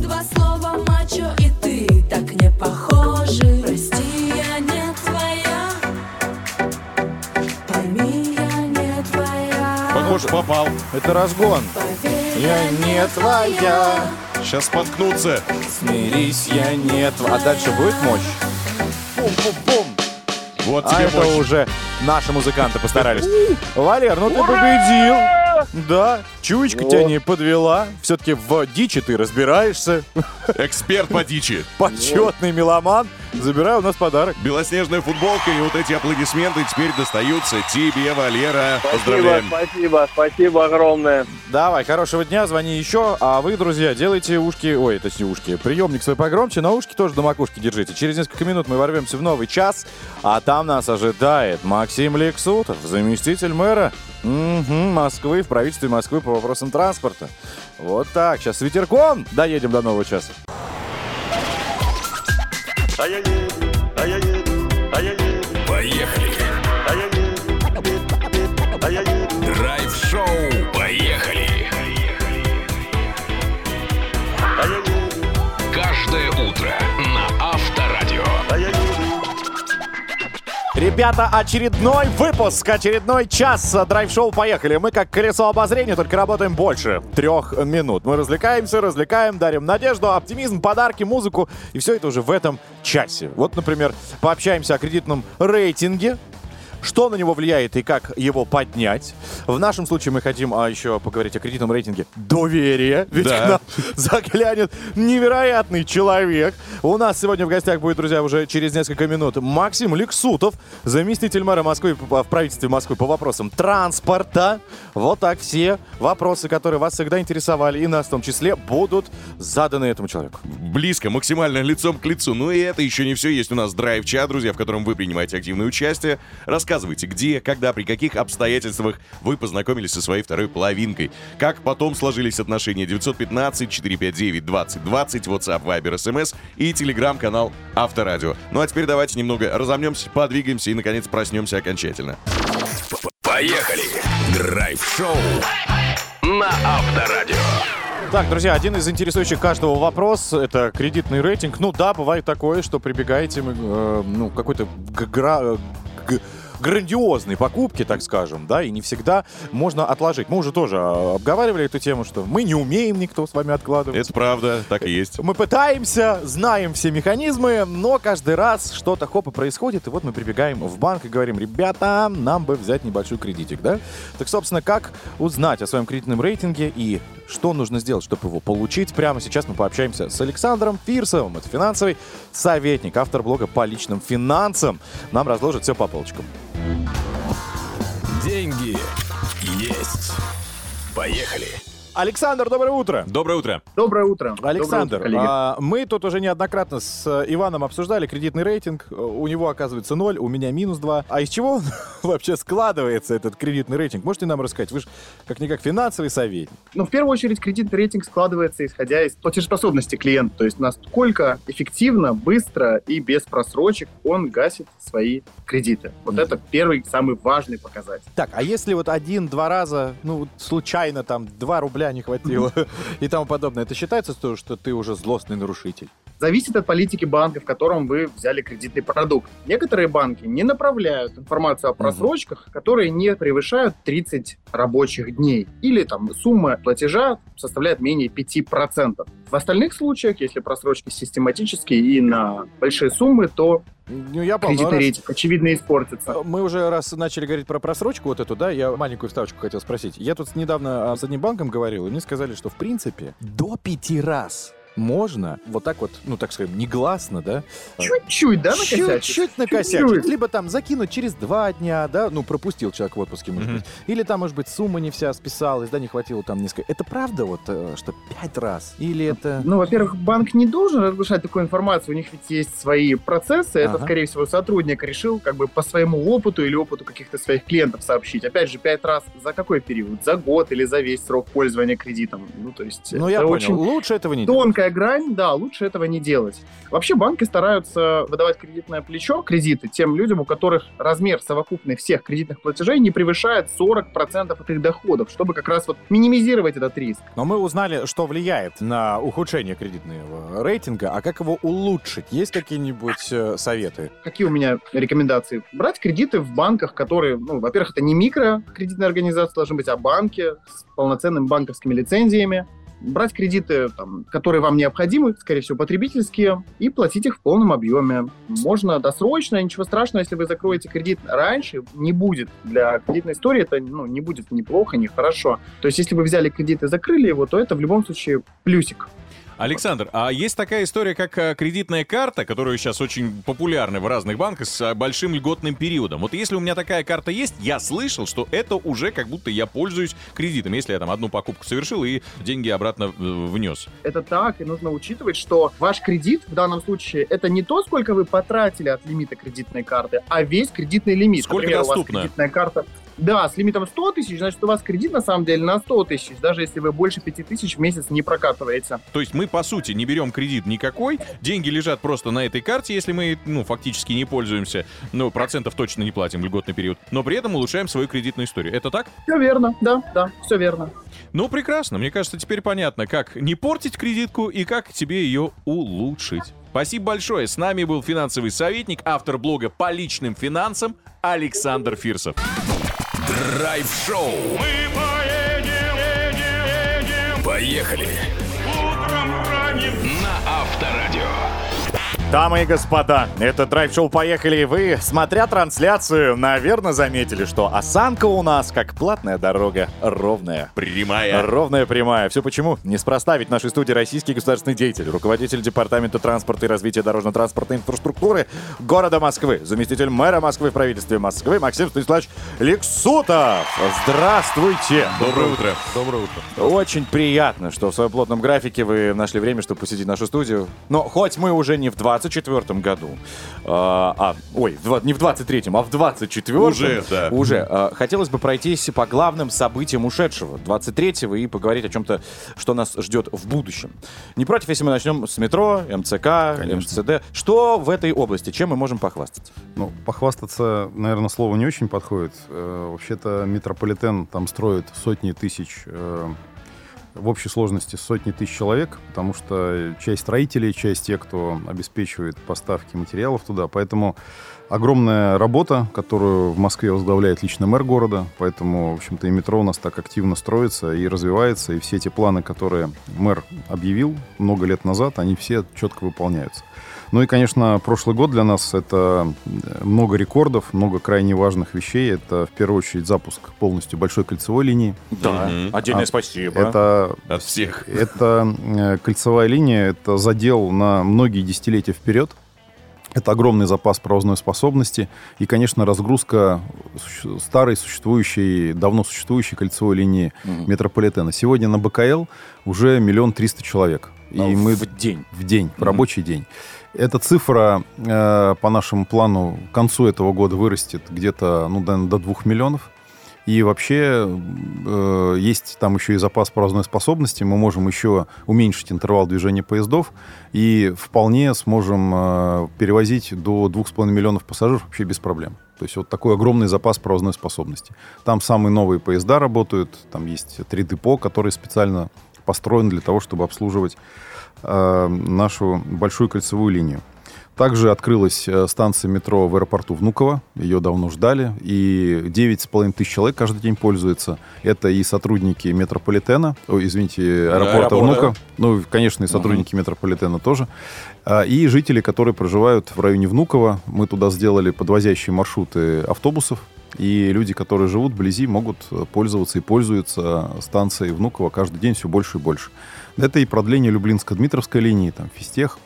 Два слова мачо и ты так не похожи Прости, я не твоя Пойми, я не твоя Похоже, попал. Это разгон. Поверь, Я не твоя. Сейчас споткнуться. Смирись, я не твоя. А дальше будет мощь? Пум-пум-пум. Вот А тебе это мощь. уже наши музыканты постарались. Валер, ну ты победил. Да, чуечка тебя не подвела. Все-таки в дичи ты разбираешься. Эксперт по дичи. Почетный меломан. Забирай у нас подарок. Белоснежная футболка и вот эти аплодисменты теперь достаются тебе, Валера. Спасибо, Поздравляем. спасибо, спасибо огромное. Давай, хорошего дня, звони еще. А вы, друзья, делайте ушки, ой, точнее ушки, приемник свой погромче, на ушки тоже до макушки держите. Через несколько минут мы ворвемся в новый час, а там нас ожидает Максим Лексутов, заместитель мэра Мгм, Москвы, в правительстве Москвы по вопросам транспорта. Вот так, сейчас с ветерком доедем до нового часа. Поехали. Ребята, очередной выпуск, очередной час драйв-шоу «Поехали». Мы как колесо обозрения, только работаем больше трех минут. Мы развлекаемся, развлекаем, дарим надежду, оптимизм, подарки, музыку. И все это уже в этом часе. Вот, например, пообщаемся о кредитном рейтинге, что на него влияет и как его поднять. В нашем случае мы хотим а, еще поговорить о кредитном рейтинге доверия. Ведь Да. к нам заглянет невероятный человек. У нас сегодня в гостях будет, друзья, уже через несколько минут Максим Лексутов, заместитель мэра Москвы по- в правительстве Москвы по вопросам транспорта. Вот так все вопросы, которые вас всегда интересовали, и нас в том числе, будут заданы этому человеку. близко, максимально лицом к лицу. Ну и это еще не все. Есть у нас драйв-чат, друзья, в котором вы принимаете активное участие. Рассказывайте, где, когда, при каких обстоятельствах вы познакомились со своей второй половинкой. Как потом сложились отношения 915-459-2020, WhatsApp, Viber, SMS и телеграм-канал Авторадио. Ну а теперь давайте немного разомнемся, подвигаемся и, наконец, проснемся окончательно. Поехали! Драйв-шоу на Авторадио. Так, друзья, один из интересующих каждого вопрос — это кредитный рейтинг. Ну да, бывает такое, что прибегаете мы, э, ну, к какой-то гра- г- грандиозной покупки, так скажем, да, и не всегда можно отложить. Мы уже тоже э, обговаривали эту тему, что мы не умеем никто с вами откладывать. Это правда, так и есть. Мы пытаемся, знаем все механизмы, но каждый раз что-то хоп и происходит, и вот мы прибегаем в банк и говорим, ребята, нам бы взять небольшой кредитик, да? Так, собственно, как узнать о своем кредитном рейтинге и что нужно сделать, чтобы его получить? Прямо сейчас мы пообщаемся с Александром Фирсовым. Это финансовый советник, автор блога по личным финансам. Нам разложит все по полочкам. Деньги есть. Поехали! Александр, доброе утро! Доброе утро. Доброе утро. Александр, Доброе утро, а, мы тут уже неоднократно с э, Иваном обсуждали кредитный рейтинг. Э, У него оказывается ноль, у меня минус 2. А из чего вообще складывается, этот кредитный рейтинг? Можете нам рассказать? Вы же как-никак финансовый советник. Ну, в первую очередь, кредитный рейтинг складывается исходя из платежеспособности клиента, то есть насколько эффективно, быстро и без просрочек он гасит свои кредиты. Вот это первый, самый важный показатель. Так, а если вот один-два раза, ну, случайно там 2 рубля не хватило и тому подобное, это считается, то, что ты уже злостный нарушитель? Зависит от политики банка, в котором вы взяли кредитный продукт. Некоторые банки не направляют информацию о просрочках, которые не превышают 30 рабочих дней. Или там сумма платежа составляет менее 5%. В остальных случаях, если просрочки систематические и на большие суммы, то Ну, я понял. кредитный рейтинг очевидно испортится. Мы уже раз начали говорить про просрочку вот эту, да, я маленькую вставочку хотел спросить. Я тут недавно а, с одним банком говорил, и мне сказали, что в принципе до пяти раз можно вот так вот, ну так скажем, негласно, да? Чуть-чуть, да, накосячить? Чуть-чуть накосячить. Чуть-чуть. Либо там закинуть через два дня, да, ну пропустил человек в отпуске, может Мгм. быть. Или там, может быть, сумма не вся списалась, да, не хватило там несколько. Это правда вот, э, что пять раз? Или это... Ну, во-первых, банк не должен разглашать такую информацию, у них ведь есть свои процессы, это, Ага. скорее всего, сотрудник решил как бы по своему опыту или опыту каких-то своих клиентов сообщить. Опять же, пять раз за какой период? За год или за весь срок пользования кредитом? Ну, то есть, Ну, я понял. очень Лучше этого не делать. Тонкая грань, да, лучше этого не делать. Вообще банки стараются выдавать кредитное плечо, кредиты тем людям, у которых размер совокупный всех кредитных платежей не превышает 40% от их доходов, чтобы как раз вот минимизировать этот риск. Но мы узнали, что влияет на ухудшение кредитного рейтинга, а как его улучшить? Есть какие-нибудь э, советы? Какие у меня рекомендации? Брать кредиты в банках, которые, ну, во-первых, это не микрокредитные организации должны быть, а банки с полноценными банковскими лицензиями. Брать кредиты, там, которые вам необходимы, скорее всего, потребительские, и платить их в полном объеме. Можно досрочно, ничего страшного, если вы закроете кредит раньше, не будет. Для кредитной истории это ну, не будет неплохо, не хорошо. То есть, если вы взяли кредит и закрыли его, то это в любом случае плюсик. Александр, а есть такая история, как э, кредитная карта, которая сейчас очень популярна в разных банках с э, большим льготным периодом. Вот если у меня такая карта есть, я слышал, что это уже как будто я пользуюсь кредитом, если я там одну покупку совершил и деньги обратно э, внес. это так, и нужно учитывать, что ваш кредит в данном случае это не то, сколько вы потратили от лимита кредитной карты, а весь кредитный лимит. Сколько Например, у вас доступно? кредитная карта да, с лимитом 100 тысяч, значит, у вас кредит на самом деле на 100 тысяч, даже если вы больше 5 тысяч в месяц не прокатываете. То есть мы, по сути, не берем кредит никакой, деньги лежат просто на этой карте, если мы, ну, фактически не пользуемся, ну, процентов точно не платим в льготный период, но при этом улучшаем свою кредитную историю. Это так? Все верно, да, да, все верно. Ну, прекрасно. Мне кажется, теперь понятно, как не портить кредитку и как тебе ее улучшить. Спасибо большое. С нами был финансовый советник, автор блога по личным финансам Александр Фирсов. Драйв-шоу. Мы поедем, едем, Поехали. Дамы и господа, это драйв-шоу «Поехали!» и Вы, смотря трансляцию, наверное, заметили, что осанка у нас как платная дорога, ровная. Прямая. Ровная прямая. Все почему? Неспроста, ведь в нашей студии российский государственный деятель, руководитель Департамента транспорта и развития дорожно-транспортной инфраструктуры города Москвы, заместитель мэра Москвы в правительстве Москвы Максим Станиславович Лексутов. Здравствуйте! Доброе утро. Доброе утро. Очень приятно, что в своем плотном графике вы нашли время, чтобы посетить нашу студию. Но хоть мы уже не в 24 году, а, а, ой, в не в 23-м, а в 24-м. Уже, да. Уже. а, хотелось бы пройтись по главным событиям ушедшего, 23-го, и поговорить о чем-то, что нас ждет в будущем. Не против, если мы начнем с метро, МЦК, МЦД. Что в этой области? Чем мы можем похвастаться? Ну, похвастаться, наверное, слово не очень подходит. Э, Вообще-то метрополитен там строит сотни тысяч, э, в общей сложности сотни тысяч человек, потому что часть строителей, часть тех, кто обеспечивает поставки материалов туда. Поэтому огромная работа, которую в Москве возглавляет лично мэр города. Поэтому, в общем-то, и метро у нас так активно строится и развивается. И все эти планы, которые мэр объявил много лет назад, они все четко выполняются. Ну и, конечно, прошлый год для нас это э, много рекордов, много крайне важных вещей. Это, в первую очередь, запуск полностью большой кольцевой линии. Да, отдельное А, спасибо. Это, От всех. это э, кольцевая линия, это задел на многие десятилетия вперед. Это огромный запас провозной способности и, конечно, разгрузка старой существующей, давно существующей кольцевой линии метрополитена. Сегодня на БКЛ уже миллион триста человек. И А, мы в день. в день, в Мгм. рабочий день. Эта цифра э, по нашему плану к концу этого года вырастет где-то ну, до 2 миллионов. И вообще э, есть там еще и запас провозной способности. Мы можем еще уменьшить интервал движения поездов и вполне сможем э, перевозить до 2,5 миллионов пассажиров вообще без проблем. То есть вот такой огромный запас провозной способности. Там самые новые поезда работают, там есть три депо, которые специально построены для того, чтобы обслуживать э, нашу большую кольцевую линию. Также открылась э, станция метро в аэропорту Внуково. Ее давно ждали. И 9,5 тысяч человек каждый день пользуются. Это и сотрудники метрополитена, ой, извините, аэропорта аэропорта. Внуково. Ну, и, конечно, и сотрудники метрополитена тоже. А, И жители, которые проживают в районе Внуково. Мы туда сделали подвозящие маршруты автобусов. И люди, которые живут вблизи, могут пользоваться и пользуются станцией Внуково каждый день все больше и больше. Это и продление Люблинско-Дмитровской линии, там, Фистех,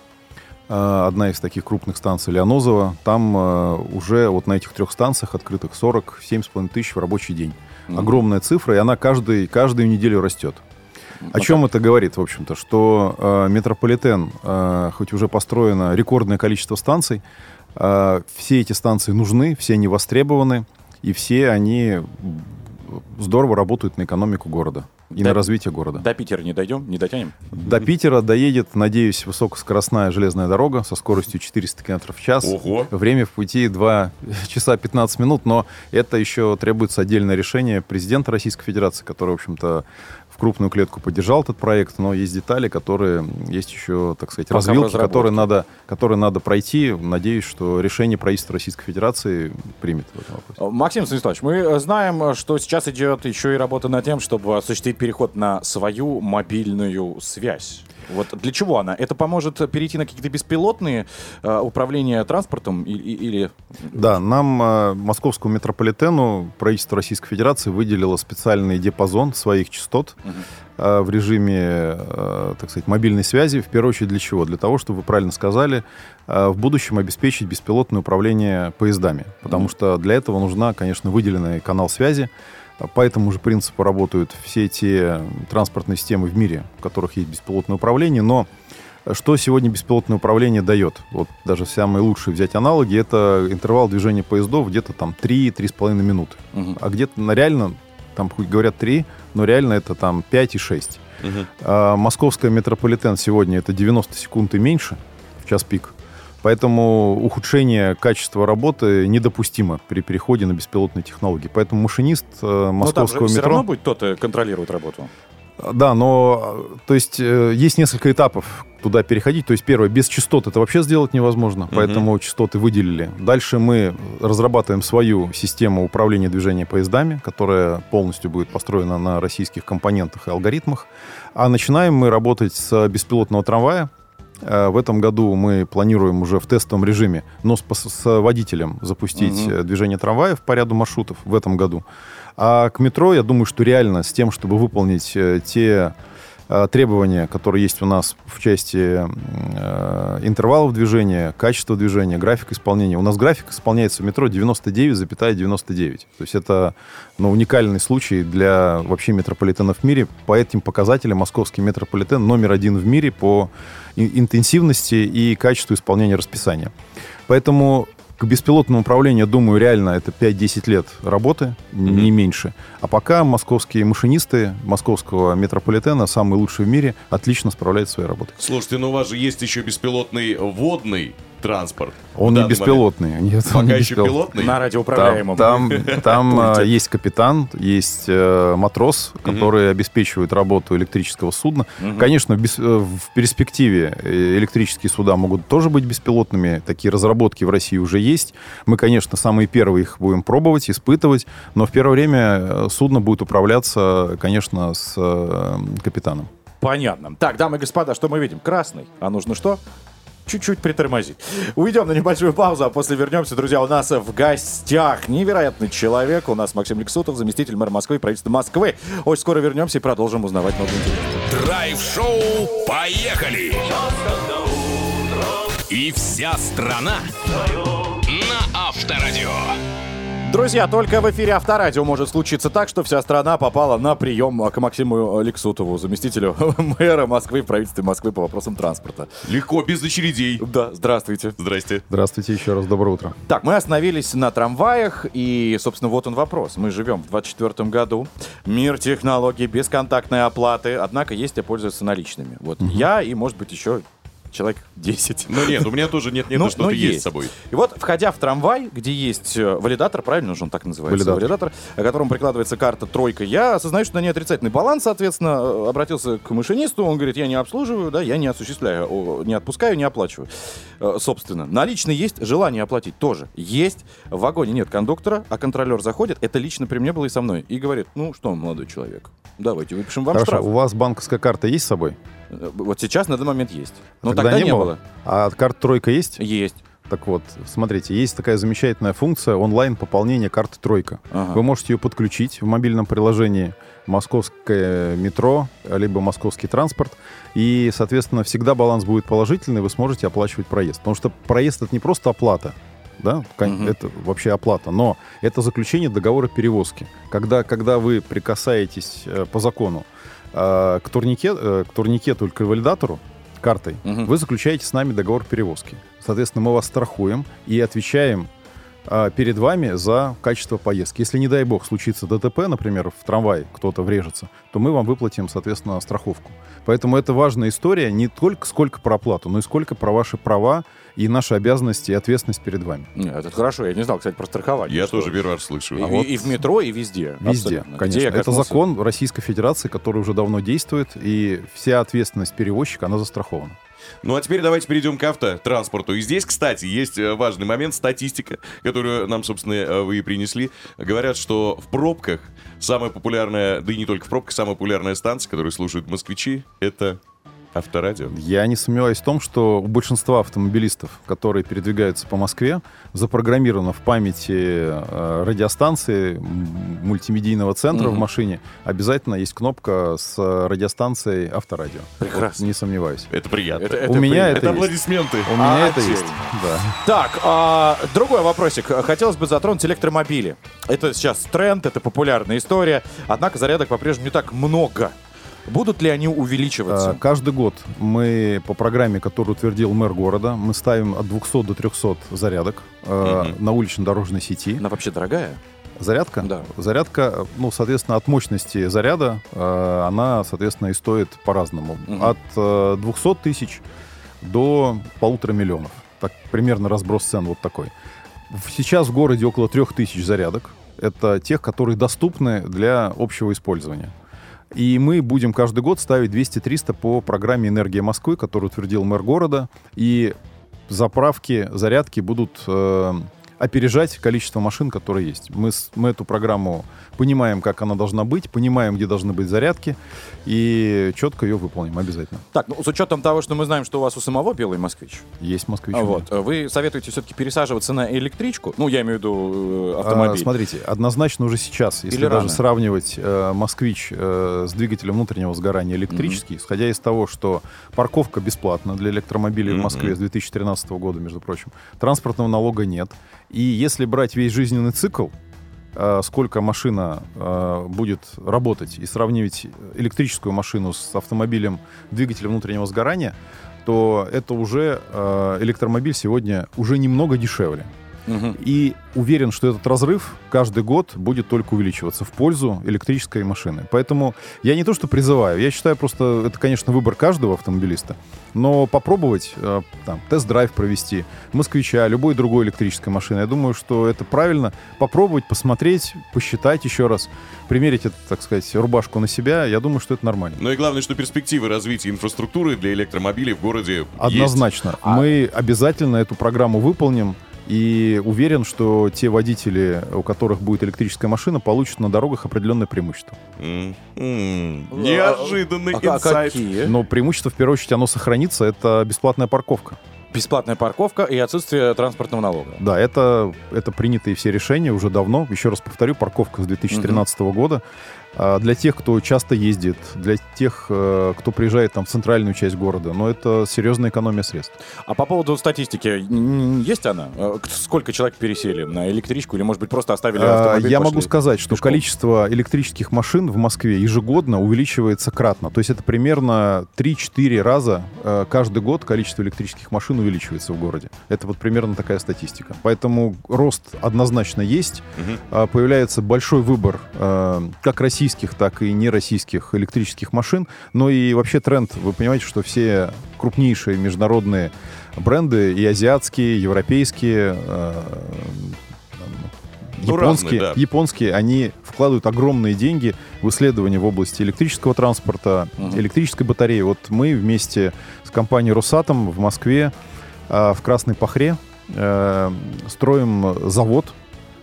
одна из таких крупных станций Леонозово. Там э, уже вот на этих трех станциях открытых 47,5 тысяч в рабочий день. Мгм. Огромная цифра, и она каждый, каждую неделю растет. О Ну чем это говорит, в общем-то? Что э, метрополитен, э, хоть уже построено рекордное количество станций, э, все эти станции нужны, все они востребованы, и все они здорово работают на экономику города и Да. на развитие города. До Питера не дойдем, не дотянем? До Питера доедет, надеюсь, высокоскоростная железная дорога со скоростью 400 км в час. Ого. Время в пути 2 часа 15 минут, но это еще требуется отдельное решение президента Российской Федерации, который, в общем-то, в крупную клетку поддержал этот проект, но есть детали, которые есть еще, так сказать, Пока развилки, которые надо, которые надо пройти. Надеюсь, что решение правительства Российской Федерации примет в этом вопросе. Максим Станиславович, мы э, знаем, э, что сейчас идет еще и работа над тем, чтобы осуществить переход на свою мобильную связь. Вот для чего она? Это поможет перейти на какие-то беспилотные э, управления транспортом и- и- или... Да, нам, э, московскому метрополитену, правительство Российской Федерации выделило специальный диапазон своих частот э, в режиме, э, так сказать, мобильной связи. В первую очередь для чего? Для того, чтобы, вы правильно сказали, э, в будущем обеспечить беспилотное управление поездами. Потому что для этого нужна, конечно, выделенный канал связи. По этому же принципу работают все те транспортные системы в мире, в которых есть беспилотное управление, но что сегодня беспилотное управление дает? Вот даже самые лучшие взять аналоги, это интервал движения поездов где-то там 3-3,5 минуты. А где-то на реально, там хоть говорят 3, но реально это там 5 и 6. А московская метрополитен сегодня это 90 секунд и меньше в час пик. Поэтому ухудшение качества работы недопустимо при переходе на беспилотные технологии. Поэтому машинист э, Но там же московского все метро... равно будет кто-то контролировать работу. Да, но то есть э, есть несколько этапов туда переходить. То есть первое, без частот это вообще сделать невозможно, поэтому частоты выделили. Дальше мы разрабатываем свою систему управления движением поездами, которая полностью будет построена на российских компонентах и алгоритмах. А начинаем мы работать с беспилотного трамвая. Э, В этом году мы планируем уже в тестовом режиме, но с, с водителем запустить э, движение трамваев по ряду маршрутов в этом году. А к метро, я думаю, что реально с тем, чтобы выполнить э, те требования, которые есть у нас в части э, интервалов движения, качества движения, график исполнения. У нас график исполняется в метро 99,99. То есть это ну, уникальный случай для вообще метрополитенов в мире. По этим показателям московский метрополитен номер один в мире по интенсивности и качеству исполнения расписания. Поэтому к беспилотному управлению, думаю, реально это 5-10 лет работы, не меньше. А пока московские машинисты московского метрополитена, самые лучшие в мире, отлично справляются своей работой. Слушайте, ну у вас же есть еще беспилотный водный транспорт. Он не беспилотный. момент. Нет, Пока он не еще беспилотный. пилотный? На радиоуправляемом. Там, там, там, а, есть капитан, есть э, матрос, которые обеспечивают работу электрического судна. Мгм. Конечно, в, бес- э, в перспективе э, электрические суда могут тоже быть беспилотными. Такие разработки в России уже есть. Мы, конечно, самые первые их будем пробовать, испытывать, но в первое время э, судно будет управляться, конечно, с э, капитаном. Понятно. Так, дамы и господа, что мы видим? Красный. А нужно что? Чуть-чуть притормозить. Уйдем на небольшую паузу, а после вернемся. Друзья, у нас в гостях невероятный человек. У нас Максим Лексутов, заместитель мэра Москвы и правительства Москвы. Очень скоро вернемся и продолжим узнавать много интересного. Драйв-шоу «Поехали!» И вся страна на Авторадио. Друзья, только в эфире Авторадио может случиться так, что вся страна попала на прием к Максиму Лексутову, заместителю мэра Москвы в правительстве Москвы по вопросам транспорта. Легко, без очередей. Да, здравствуйте. Здрасте. Здравствуйте еще раз, доброе утро. Так, мы остановились на трамваях, и, собственно, вот он вопрос. Мы живем в 24 году, мир технологий, бесконтактной оплаты, однако есть и пользуются наличными. Вот я и, может быть, еще человек 10. Ну нет, у меня тоже нет-нет, Ну, да что-то ну, есть с собой. И вот, входя в трамвай, где есть э, валидатор, правильно же он так называется? Валидатор. к которому прикладывается карта тройка, я осознаю, что на ней отрицательный баланс, соответственно, э, обратился к машинисту, он говорит, я не обслуживаю, да, я не осуществляю, не отпускаю, не оплачиваю. Э, Собственно, наличные есть, желание оплатить тоже есть. В вагоне нет кондуктора, а контролер заходит, это лично при мне было и со мной, и говорит, ну что, молодой человек, давайте выпишем вам Хорошо, штраф. у вас банковская карта есть с собой? Вот сейчас на данный момент есть. Но Тогда тогда не не было? было. А карта тройка есть? Есть. Так вот, смотрите, есть такая замечательная функция онлайн пополнения карты тройка. Ага. Вы можете ее подключить в мобильном приложении московское метро, либо московский транспорт, и, соответственно, всегда баланс будет положительный, вы сможете оплачивать проезд. Потому что проезд это не просто оплата, да, Мгм. это вообще оплата, но это заключение договора перевозки. Когда, когда вы прикасаетесь э, по закону к, турнике, э, к турникету или к валидатору картой, Мгм. вы заключаете с нами договор перевозки. Соответственно, мы вас страхуем и отвечаем перед вами за качество поездки. Если, не дай бог, случится ДТП, например, в трамвае кто-то врежется, то мы вам выплатим, соответственно, страховку. Поэтому это важная история не только сколько про оплату, но и сколько про ваши права и наши обязанности и ответственность перед вами. Нет, это хорошо, я не знал, кстати, про страхование. Я что- тоже первый раз слышу. И, А вот- и в метро, и везде. Везде, Абсолютно. конечно. Где Это закон Российской Федерации, который уже давно действует, и вся ответственность перевозчика, она застрахована. Ну а теперь давайте перейдем к автотранспорту. И здесь, кстати, есть э, важный момент, статистика, которую нам, собственно, э, вы и принесли. Говорят, что в пробках самая популярная, да и не только в пробках, самая популярная станция, которую слушают москвичи, это авторадио. Я не сомневаюсь в том, что у большинства автомобилистов, которые передвигаются по Москве, запрограммировано в памяти э, радиостанции мультимедийного центра в Мгм. машине обязательно есть кнопка с радиостанцией авторадио. Прекрасно. Вот, не сомневаюсь. Это приятно. Это- у меня приятно. это, Это есть. аплодисменты. У меня это отдельно. есть. Да. Так, а, другой вопросик. Хотелось бы затронуть электромобили. Это сейчас тренд, это популярная история. Однако зарядок по-прежнему не так много. Будут ли они увеличиваться? Каждый год мы по программе, которую утвердил мэр города, мы ставим от 200 до 300 зарядок э, Мгм. на улично-дорожной сети. Она вообще дорогая? Зарядка? Да. Зарядка, ну, соответственно, от мощности заряда э, она, соответственно, и стоит по-разному. Мгм. От э, 200 тысяч до полутора миллионов. Так, примерно разброс цен вот такой. Сейчас в городе около трех тысяч зарядок. Это тех, которые доступны для общего использования. И мы будем каждый год ставить 200-300 по программе «Энергия Москвы», которую утвердил мэр города. И заправки, зарядки будут э, опережать количество машин, которые есть. Мы, с- мы эту программу понимаем, как она должна быть, понимаем, где должны быть зарядки, и четко ее выполним обязательно. Так, ну, с учетом того, что мы знаем, что у вас у самого белый москвич. Есть москвич. А. Вот. Вы советуете все-таки пересаживаться на электричку? Ну, я имею в виду э, А, автомобиль. смотрите, однозначно уже сейчас, если Или даже рано? сравнивать э, москвич э, с двигателем внутреннего сгорания электрический, исходя из того, что парковка бесплатна для электромобилей в Москве с 2013 года, между прочим, транспортного налога нет. И если брать весь жизненный цикл, э, сколько машина э, будет работать, и сравнивать электрическую машину с автомобилем двигателем внутреннего сгорания, то это уже э, электромобиль сегодня уже немного дешевле. И уверен, что этот разрыв каждый год будет только увеличиваться в пользу электрической машины. Поэтому я не то что призываю, я считаю просто, это, конечно, выбор каждого автомобилиста, но попробовать э, там, тест-драйв провести, москвича, любой другой электрической машины, я думаю, что это правильно. Попробовать, посмотреть, посчитать еще раз, примерить, это, так сказать, рубашку на себя, я думаю, что это нормально. Ну и главное, что перспективы развития инфраструктуры для электромобилей в городе есть. Однозначно. Мы обязательно эту программу выполним. И уверен, что те водители, у которых будет электрическая машина, получат на дорогах определенное преимущество. М, Неожиданный А- а инсайт. какие? Но преимущество, в первую очередь, оно сохранится. Это бесплатная парковка. Бесплатная парковка и отсутствие транспортного налога. Да, это, это принятые все решения уже давно. Еще раз повторю, парковка с 2013 года. А, Для тех, кто часто ездит, для тех, э, кто приезжает там, в центральную часть города, но это серьезная экономия средств. А по поводу статистики, есть она? Э, Сколько человек пересели на электричку или, может быть, просто оставили А, автомобиль? Я могу сказать, что количество электрических машин в Москве ежегодно увеличивается кратно. То есть это примерно 3-4 раза э, каждый год количество электрических машин увеличивается в городе. Это вот примерно такая статистика. Поэтому рост однозначно есть. А, Появляется большой выбор как российских, так и нероссийских электрических машин. Но и вообще тренд, вы понимаете, что все крупнейшие международные бренды, и азиатские, европейские, э, Ну, японские, разные, да. японские, они вкладывают огромные деньги в исследования в области электрического транспорта, электрической батареи. Вот мы вместе с компанией «Росатом» в Москве а, в Красной Пахре э, строим завод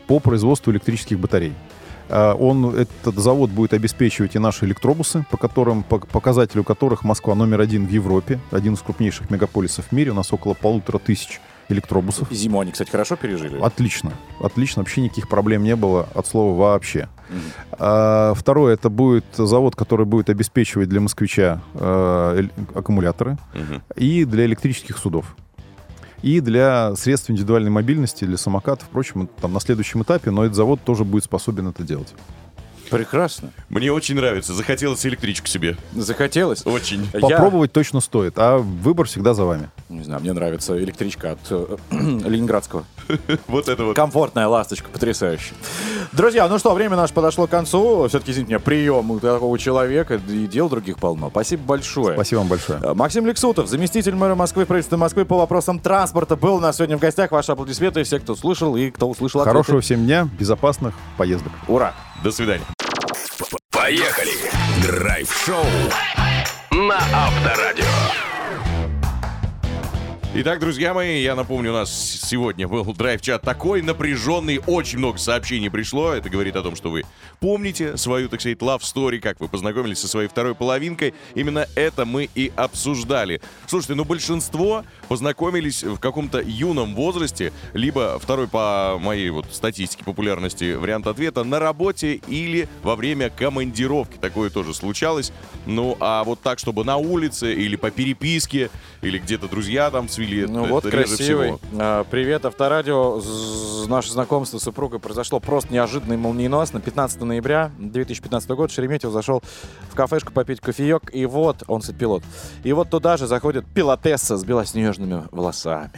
по производству электрических батарей. А, Он, этот завод будет обеспечивать и наши электробусы, по которым, по показателю которых Москва номер один в Европе, один из крупнейших мегаполисов в мире. У нас около полутора тысяч электробусов. Зиму они, кстати, хорошо пережили? Отлично. Отлично. Вообще никаких проблем не было от слова вообще. А, второе, это будет завод, который будет обеспечивать для москвича э, аккумуляторы и для электрических судов. И для средств индивидуальной мобильности, для самокатов, впрочем, там на следующем этапе, но этот завод тоже будет способен это делать. Прекрасно. Мне очень нравится. Захотелось электричку себе. Захотелось? Очень. Попробовать точно стоит, а выбор всегда за вами. Не знаю, мне нравится электричка от э, Ленинградского. Вот это вот. Комфортная ласточка, потрясающе. Друзья, ну что, время наше подошло к концу. Все-таки, извините меня, прием у такого человека и дел других полно. Спасибо большое. Спасибо вам большое. Э, Максим Лексутов, заместитель мэра Москвы, правительства Москвы по вопросам транспорта, был у нас сегодня в гостях. Ваши аплодисменты, все, кто слышал и кто услышал ответы. Хорошего всем дня, безопасных поездок. Ура! До свидания. Поехали! Драйв-шоу на Авторадио. Итак, друзья мои, я напомню, у нас сегодня был драйв-чат такой напряженный, очень много сообщений пришло. Это говорит о том, что вы помните свою, так сказать, love story, как вы познакомились со своей второй половинкой. Именно это мы и обсуждали. Слушайте, ну большинство познакомились в каком-то юном возрасте, либо второй по моей вот статистике популярности вариант ответа на работе или во время командировки. Такое тоже случалось. Ну, а вот так, чтобы на улице или по переписке, или где-то друзья там свели, Ну это вот реже красивый. всего. А, Привет, Авторадио. Наше знакомство с супругой произошло просто неожиданно и молниеносно. 15 ноября 2015 года Шереметьев зашел в кафешку попить кофеек, и вот, он пилот. И вот туда же заходит пилотесса с белоснежными волосами.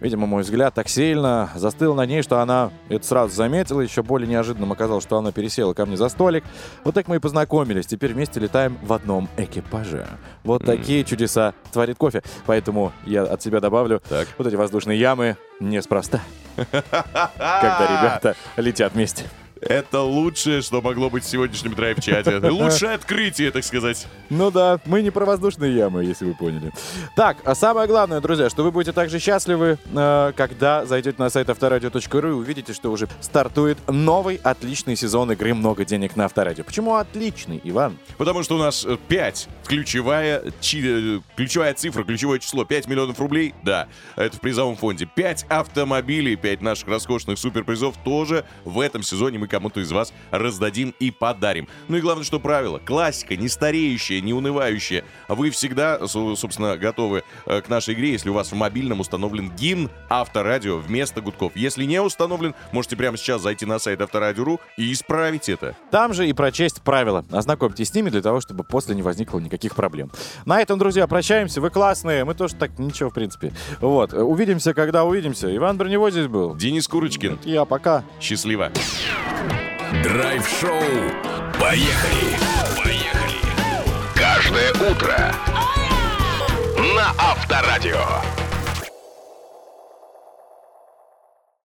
Видимо, мой взгляд так сильно застыл на ней, что она это сразу заметила. Еще более неожиданным оказалось, что она пересела ко мне за столик. Вот так мы и познакомились. Теперь вместе летаем в одном экипаже. Вот такие чудеса творит кофе. Поэтому я от себя добавлю, вот эти воздушные ямы неспроста. Когда ребята летят вместе. Это лучшее, что могло быть в сегодняшнем драйв-чате. Лучшее открытие, так сказать. Ну да, мы не про воздушные ямы, если вы поняли. Так, а самое главное, друзья, что вы будете также счастливы, э, когда зайдете на сайт авторадио.ру и увидите, что уже стартует новый отличный сезон игры «Много денег на Авторадио». Почему отличный, Иван? Потому что у нас 5 ключевая, чи- э, ключевая цифра, ключевое число 5 миллионов рублей. Да, это в призовом фонде. 5 автомобилей, 5 наших роскошных суперпризов тоже в этом сезоне мы кому-то из вас раздадим и подарим. Ну и главное, что правило. Классика, не стареющая, не унывающая. Вы всегда, со- собственно, готовы э, к нашей игре, если у вас в мобильном установлен гимн Авторадио вместо гудков. Если не установлен, можете прямо сейчас зайти на сайт Авторадио.ру и исправить это. Там же и прочесть правила. Ознакомьтесь с ними для того, чтобы после не возникло никаких проблем. На этом, друзья, прощаемся. Вы классные. Мы тоже так ничего, в принципе. Вот. Увидимся, когда увидимся. Иван Броневой здесь был. Денис Курочкин. Я пока. Счастливо. Драйв-шоу. Поехали! Поехали! Каждое утро на Авторадио.